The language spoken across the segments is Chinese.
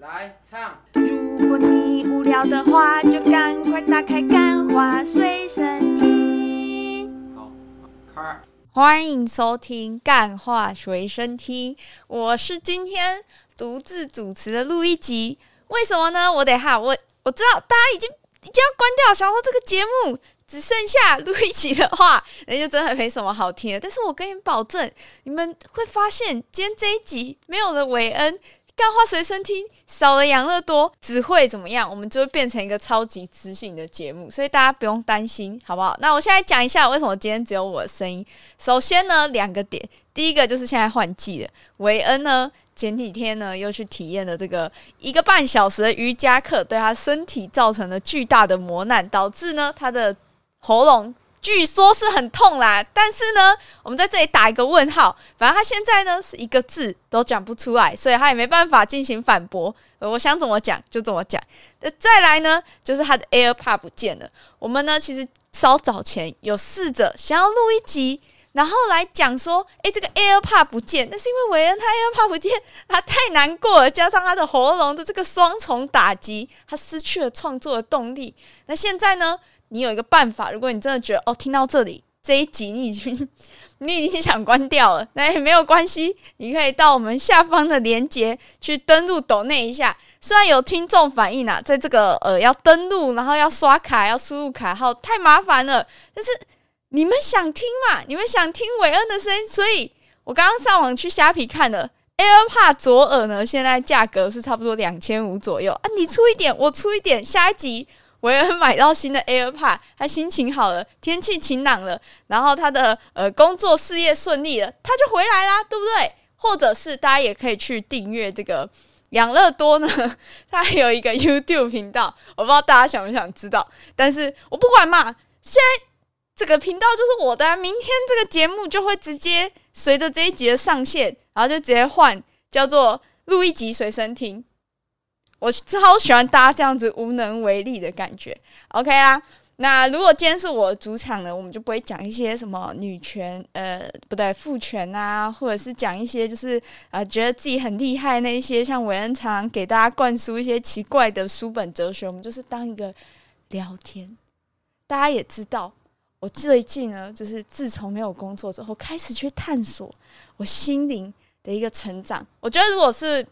来唱。如果你无聊的话，就赶快打开《干话随身听》。好，开。欢迎收听《干话随身听》，我是今天独自主持的录一集。为什么呢？我得哈，我我知道大家已经已经要关掉，想说这个节目只剩下录一集的话，那就真的没什么好听的。但是我跟你保证，你们会发现今天这一集没有了韦恩。干话随身听少了养乐多，只会怎么样？我们就会变成一个超级知性的节目，所以大家不用担心，好不好？那我现在讲一下为什么今天只有我的声音。首先呢，两个点，第一个就是现在换季了，维恩呢前几天呢又去体验了这个一个半小时的瑜伽课，对他身体造成了巨大的磨难，导致呢他的喉咙。据说是很痛啦，但是呢，我们在这里打一个问号。反正他现在呢是一个字都讲不出来，所以他也没办法进行反驳。我想怎么讲就怎么讲。那再来呢，就是他的 AirPod 不见了。我们呢其实稍早前有试着想要录一集，然后来讲说，诶，这个 AirPod 不见，那是因为韦恩他 AirPod 不见，他太难过了，加上他的喉咙的这个双重打击，他失去了创作的动力。那现在呢？你有一个办法，如果你真的觉得哦，听到这里这一集你已经 你已经想关掉了，那也没有关系，你可以到我们下方的链接去登录抖内一下。虽然有听众反映啊，在这个呃要登录，然后要刷卡，要输入卡号太麻烦了，但是你们想听嘛？你们想听韦恩的声音，所以我刚刚上网去虾皮看了，AirPod 左耳呢，现在价格是差不多两千五左右啊，你出一点，我出一点，下一集。韦恩买到新的 AirPod，他心情好了，天气晴朗了，然后他的呃工作事业顺利了，他就回来啦，对不对？或者是大家也可以去订阅这个养乐多呢，他还有一个 YouTube 频道，我不知道大家想不想知道，但是我不管嘛，现在这个频道就是我的，明天这个节目就会直接随着这一集的上线，然后就直接换叫做录一集随身听。我超喜欢大家这样子无能为力的感觉，OK 啦。那如果今天是我主场呢，我们就不会讲一些什么女权，呃，不对，父权啊，或者是讲一些就是啊、觉得自己很厉害那一些，像韦恩常给大家灌输一些奇怪的书本哲学。我们就是当一个聊天。大家也知道，我最近呢，就是自从没有工作之后，开始去探索我心灵的一个成长。我觉得如果是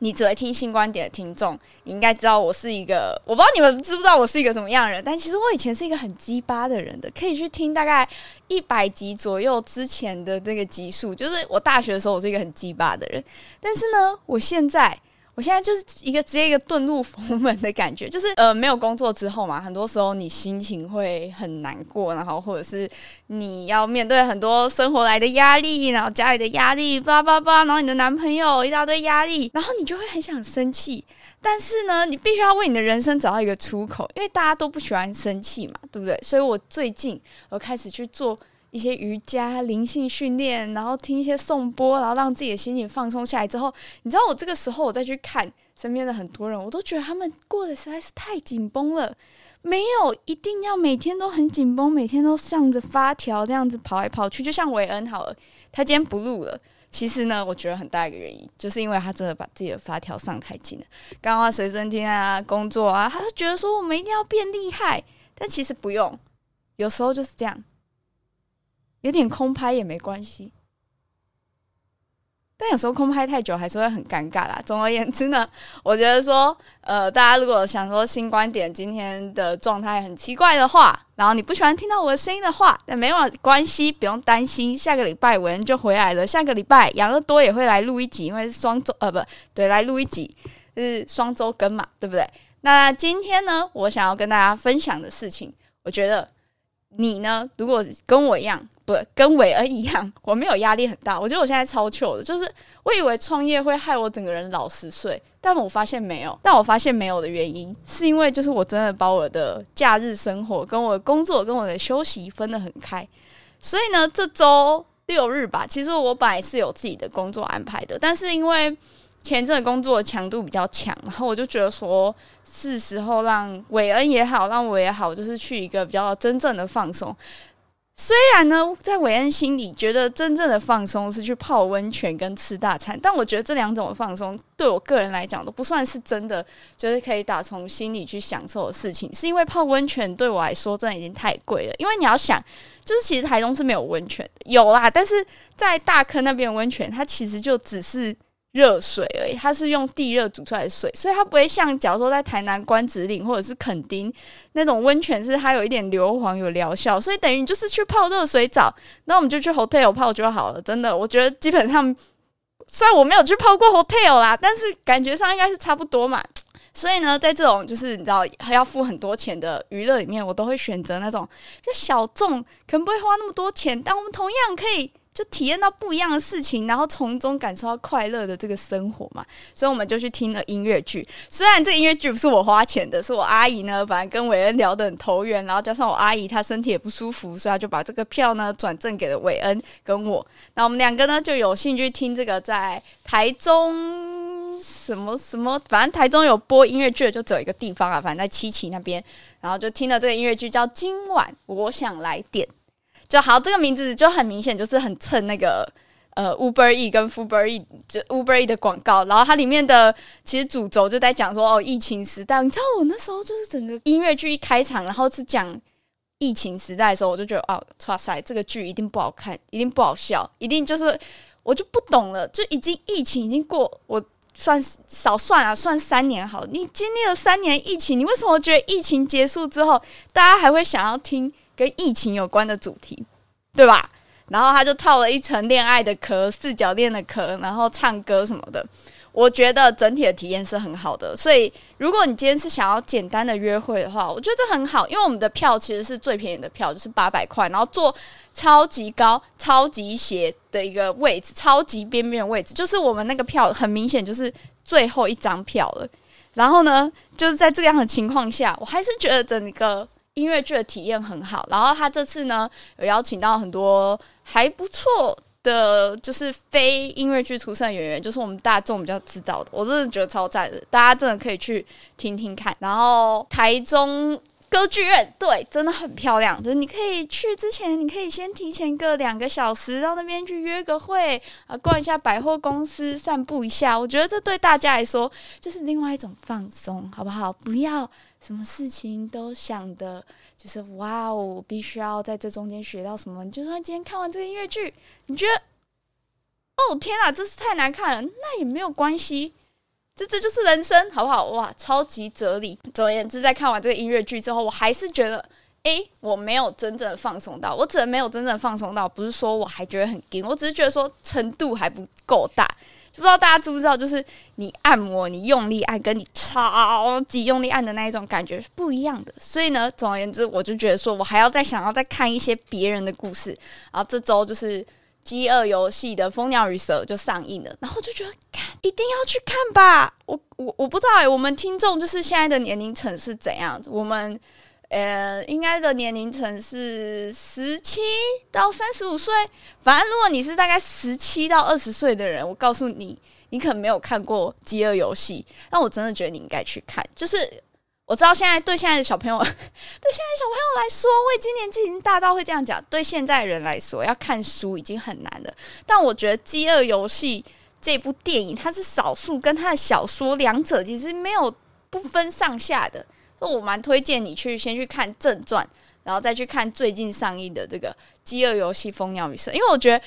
你只会听新观点的听众，你应该知道我是一个，我不知道你们知不知道我是一个什么样的人，但其实我以前是一个很鸡巴的人的，可以去听大概一百集左右之前的那个集数，就是我大学的时候我是一个很鸡巴的人，但是呢，我现在。我现在就是一个直接一个遁入佛门的感觉，就是呃没有工作之后嘛，很多时候你心情会很难过，然后或者是你要面对很多生活来的压力，然后家里的压力，巴拉巴拉，然后你的男朋友一大堆压力，然后你就会很想生气，但是呢，你必须要为你的人生找到一个出口，因为大家都不喜欢生气嘛，对不对？所以我最近我开始去做。一些瑜伽、灵性训练，然后听一些颂钵，然后让自己的心情放松下来之后，你知道我这个时候我再去看身边的很多人，我都觉得他们过得实在是太紧绷了。没有一定要每天都很紧绷，每天都上着发条这样子跑来跑去。就像韦恩好了，他今天不录了。其实呢，我觉得很大一个原因，就是因为他真的把自己的发条上太紧了。干话随身听啊，工作啊，他就觉得说我们一定要变厉害，但其实不用，有时候就是这样。有点空拍也没关系，但有时候空拍太久还是会很尴尬啦。总而言之呢，我觉得说，呃，大家如果想说新观点今天的状态很奇怪的话，然后你不喜欢听到我的声音的话，那没有关系，不用担心。下个礼拜韦恩就回来了，下个礼拜养乐多也会来录一集，因为是双周，呃，不对，来录一集，是双周更嘛，对不对？那今天呢，我想要跟大家分享的事情，我觉得。你呢？如果跟我一样，不跟韦恩一样，我没有压力很大。我觉得我现在超糗的，就是我以为创业会害我整个人老十岁，但我发现没有。但我发现没有的原因，是因为就是我真的把我的假日生活、跟我的工作、跟我的休息分得很开。所以呢，这周六日吧，其实我本来是有自己的工作安排的，但是因为前阵工作强度比较强，然后我就觉得说。是时候让韦恩也好，让我也好，就是去一个比较真正的放松。虽然呢，在韦恩心里觉得真正的放松是去泡温泉跟吃大餐，但我觉得这两种放松对我个人来讲都不算是真的，就是可以打从心里去享受的事情。是因为泡温泉对我来说真的已经太贵了，因为你要想，就是其实台中是没有温泉的，有啦，但是在大坑那边温泉，它其实就只是。热水而已，它是用地热煮出来的水，所以它不会像假如说在台南关子岭或者是垦丁那种温泉，是它有一点硫磺有疗效，所以等于就是去泡热水澡，那我们就去 hotel 泡就好了。真的，我觉得基本上虽然我没有去泡过 hotel 啦，但是感觉上应该是差不多嘛。所以呢，在这种就是你知道还要付很多钱的娱乐里面，我都会选择那种就小众，可能不会花那么多钱，但我们同样可以。就体验到不一样的事情，然后从中感受到快乐的这个生活嘛，所以我们就去听了音乐剧。虽然这音乐剧不是我花钱的，是我阿姨呢，反正跟韦恩聊得很投缘，然后加上我阿姨她身体也不舒服，所以她就把这个票呢转赠给了韦恩跟我。那我们两个呢就有兴趣听这个在台中什么什么，反正台中有播音乐剧的就只有一个地方啊，反正在七期那边，然后就听了这个音乐剧叫《今晚我想来点》。就好，这个名字就很明显，就是很蹭那个呃 Uber E 跟 Uber E 就 Uber E 的广告。然后它里面的其实主轴就在讲说，哦，疫情时代，你知道我那时候就是整个音乐剧一开场，然后是讲疫情时代的时候，我就觉得哦，哇塞，这个剧一定不好看，一定不好笑，一定就是我就不懂了，就已经疫情已经过，我算少算啊，算三年好，你经历了三年疫情，你为什么觉得疫情结束之后，大家还会想要听？跟疫情有关的主题，对吧？然后他就套了一层恋爱的壳、四角恋的壳，然后唱歌什么的。我觉得整体的体验是很好的。所以，如果你今天是想要简单的约会的话，我觉得很好，因为我们的票其实是最便宜的票，就是八百块，然后坐超级高、超级斜的一个位置，超级边边位置，就是我们那个票很明显就是最后一张票了。然后呢，就是在这样的情况下，我还是觉得整个。音乐剧的体验很好，然后他这次呢有邀请到很多还不错的，就是非音乐剧出身演员，就是我们大众比较知道的，我真的觉得超赞的，大家真的可以去听听看。然后台中歌剧院，对，真的很漂亮，就是你可以去之前，你可以先提前个两个小时到那边去约个会啊，逛一下百货公司，散步一下，我觉得这对大家来说就是另外一种放松，好不好？不要。什么事情都想的，就是哇哦，必须要在这中间学到什么。就算今天看完这个音乐剧，你觉得哦天啊，这是太难看了，那也没有关系，这这就是人生，好不好？哇，超级哲理。总而言之，在看完这个音乐剧之后，我还是觉得，诶，我没有真正放松到。我只能没有真正放松到，不是说我还觉得很紧，我只是觉得说程度还不够大。不知道大家知不知道，就是你按摩，你用力按，跟你超级用力按的那一种感觉是不一样的。所以呢，总而言之，我就觉得说我还要再想要再看一些别人的故事。然后这周就是《饥饿游戏》的《蜂鸟与蛇》就上映了，然后就觉得看一定要去看吧。我我我不知道哎、我们听众就是现在的年龄层是怎样？我们。呃，应该的年龄层是十七到三十五岁。反正如果你是大概十七到二十岁的人，我告诉你，你可能没有看过《饥饿游戏》，但我真的觉得你应该去看。就是我知道现在对现在的小朋友，对现在小朋友来说，我已经年纪已经大到会这样讲。对现在人来说，要看书已经很难了。但我觉得《饥饿游戏》这部电影，它是少数跟它的小说两者其实没有不分上下的。我蛮推荐你去先去看正传，然后再去看最近上映的这个《饥饿游戏：蜂鸟与蛇》，因为我觉得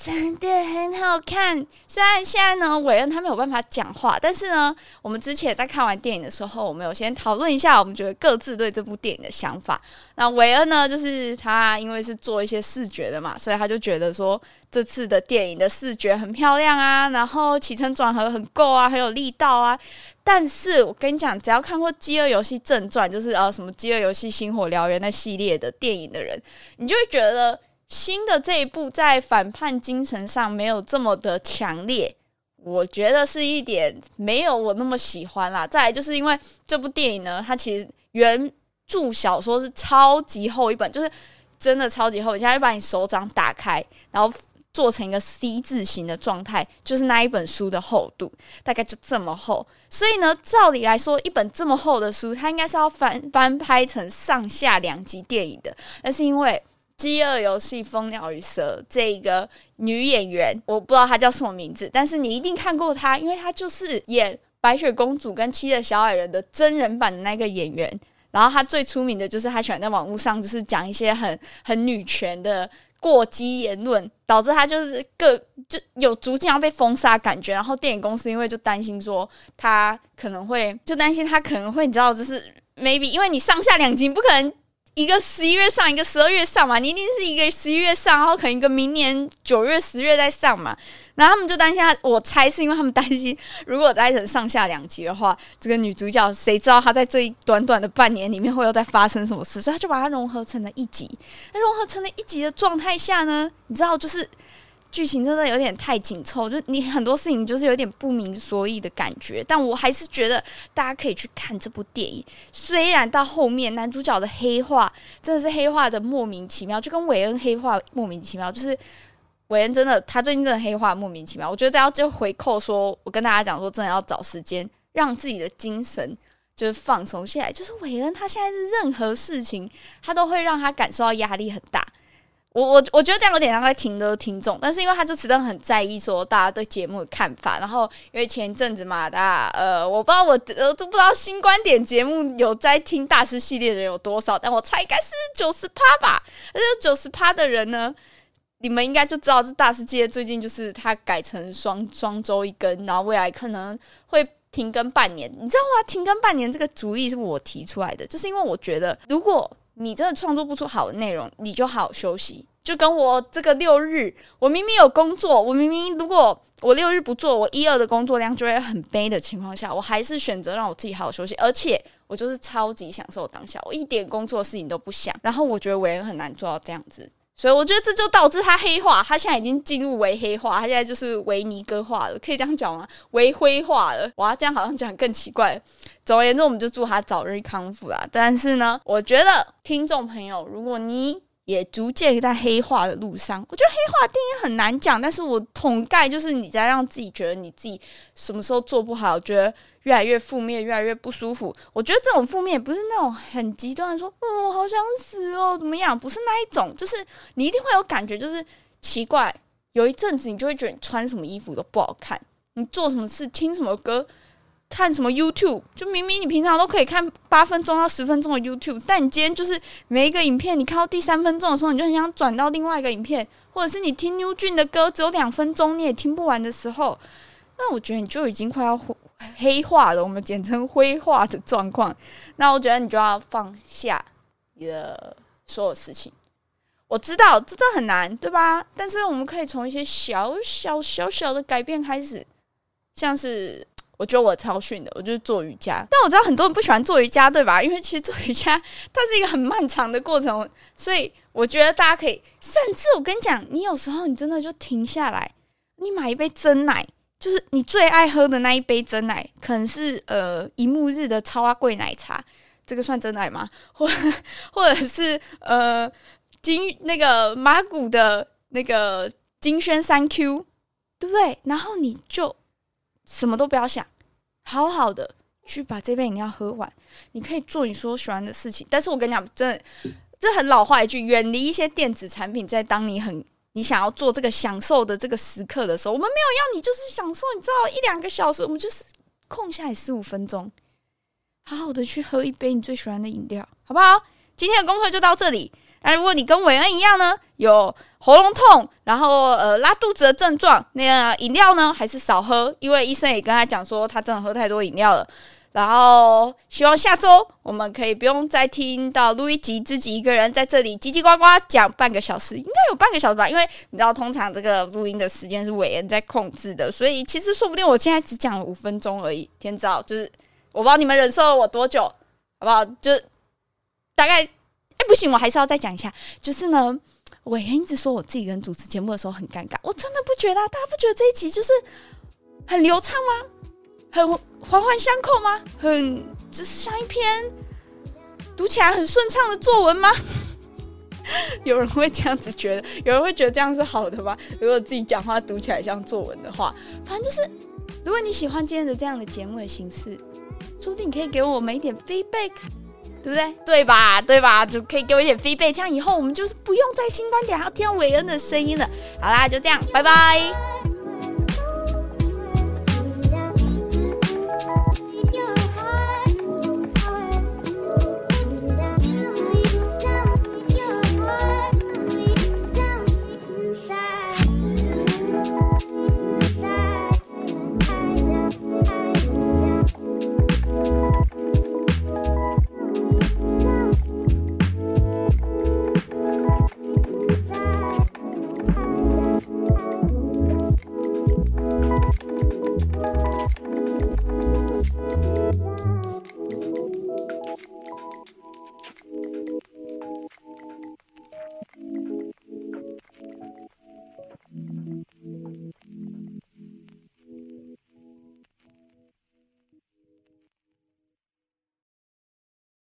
真的很好看。虽然现在呢，韦恩他没有办法讲话，但是呢，我们之前在看完电影的时候，我们有先讨论一下，我们觉得各自对这部电影的想法。那韦恩呢，就是他因为是做一些视觉的嘛，所以他就觉得说这次的电影的视觉很漂亮啊，然后起承转合很够啊，很有力道啊。但是我跟你讲，只要看过《饥饿游戏正传》，就是呃什么《饥饿游戏：星火燎原》那系列的电影的人，你就会觉得新的这一部在反叛精神上没有这么的强烈。我觉得是一点没有我那么喜欢啦。再来就是因为这部电影呢，它其实原著小说是超级厚一本，就是真的超级厚，你现在就把你手掌打开，然后。做成一个 C 字形的状态，就是那一本书的厚度，大概就这么厚。所以呢，照理来说，一本这么厚的书，它应该是要翻翻拍成上下两集电影的。但是因为饥饿游戏蜂鸟与蛇这个女演员，我不知道她叫什么名字，但是你一定看过她，因为她就是演白雪公主跟七个小矮人的真人版的那个演员。然后她最出名的就是她喜欢在网络上就是讲一些很 很女权的过激言论，导致她就是各就有逐渐要被封杀感觉。然后电影公司因为就担心说她可能会就担心她可能会你知道就是 maybe 因为你上下两集不可能。一个十一月上，一个十二月上嘛，你一定是一个十一月上，然后可能一个明年九月、十月再上嘛。然后他们就担心，我猜是因为他们担心，如果再成上下两集的话，这个女主角谁知道她在这一短短的半年里面会又在发生什么事？所以他就把它融合成了一集。那融合成了一集的状态下呢，你知道就是。剧情真的有点太紧凑，就你很多事情就是有点不明所以的感觉。但我还是觉得大家可以去看这部电影。虽然到后面男主角的黑化真的是黑化的莫名其妙，就跟韦恩黑化莫名其妙，就是韦恩真的他最近真的黑化莫名其妙。我觉得要就回扣说，我跟大家讲说，真的要找时间让自己的精神就是放松下来。就是韦恩他现在是任何事情他都会让他感受到压力很大。我我我觉得这样有点让他停的听众，但是因为他就真的很在意说大家对节目的看法，然后因为前一阵子嘛，大家呃，我不知道我呃都不知道新观点节目有在听大师系列的人有多少，但我猜应该是九十趴吧。而且九十趴的人呢，你们应该就知道这大师系列最近就是他改成双双周一更，然后未来可能会停更半年。你知道吗？停更半年这个主意是我提出来的，就是因为我觉得如果你真的创作不出好的内容，你就好好休息。就跟我这个六日，我明明有工作，我明明如果我六日不做，我一二的工作量就会很悲的情况下，我还是选择让我自己好好休息，而且我就是超级享受当下，我一点工作事情都不想。然后我觉得我也很难做到这样子，所以我觉得这就导致他黑化，他现在已经进入为黑化，他现在就是维尼哥化了，可以这样讲吗？为灰化了，哇，这样好像讲更奇怪。总而言之，我们就祝他早日康复啦。但是呢，我觉得听众朋友，如果你也逐渐在黑化的路上。我觉得黑化的定义很难讲，但是我统概就是你在让自己觉得你自己什么时候做不好，觉得越来越负面，越来越不舒服。我觉得这种负面不是那种很极端的说，嗯，我好想死哦，怎么样？不是那一种，就是你一定会有感觉，就是奇怪，有一阵子你就会觉得你穿什么衣服都不好看，你做什么事，听什么歌。看什么 YouTube？就明明你平常都可以看八分钟到十分钟的 YouTube，但你今天就是每一个影片，你看到第三分钟的时候，你就很想转到另外一个影片，或者是你听 new jean 的歌只有两分钟，你也听不完的时候，那我觉得你就已经快要黑化了，我们简称灰化的状况。那我觉得你就要放下你的所有事情。我知道这真的很难，对吧？但是我们可以从一些小小小小的改变开始，像是。我觉得我超逊的，我就是做瑜伽。但我知道很多人不喜欢做瑜伽，对吧？因为其实做瑜伽它是一个很漫长的过程，所以我觉得大家可以，甚至我跟你讲，你有时候你真的就停下来，你买一杯真奶，就是你最爱喝的那一杯真奶，可能是呃一木日的超阿贵奶茶，这个算真奶吗？或或者是呃金那个马古的那个金轩三 Q，对不对？然后你就。什么都不要想，好好的去把这杯饮料喝完。你可以做你所喜欢的事情，但是我跟你讲，真的，这很老话一句，远离一些电子产品。在当你很你想要做这个享受的这个时刻的时候，我们没有要你就是享受，你知道，一两个小时，我们就是空下来十五分钟，好好的去喝一杯你最喜欢的饮料，好不好？今天的功课就到这里。那如果你跟韦恩一样呢，有喉咙痛，然后呃拉肚子的症状，那饮料呢还是少喝，因为医生也跟他讲说他真的喝太多饮料了。然后希望下周我们可以不用再听到录一集自己一个人在这里叽叽呱呱讲半个小时，应该有半个小时吧？因为你知道通常这个录音的时间是韦恩在控制的，所以其实说不定我现在只讲了五分钟而已。天知道，就是我不知道你们忍受了我多久，好不好？就大概。哎，不行，我还是要再讲一下。就是呢，韦恩一直说我自己跟主持节目的时候很尴尬，我真的不觉得，大家不觉得这一集就是很流畅吗？很环环相扣吗？很就是像一篇读起来很顺畅的作文吗？有人会这样子觉得，有人会觉得这样是好的吗？如果自己讲话读起来像作文的话，反正就是，如果你喜欢今天的这样的节目的形式，说不定你可以给我们一点 feedback。对不对？对吧？对吧？就可以给我一点 feedback，这样以后我们就是不用在新观点还要听韦恩的声音了。好啦，就这样，拜拜。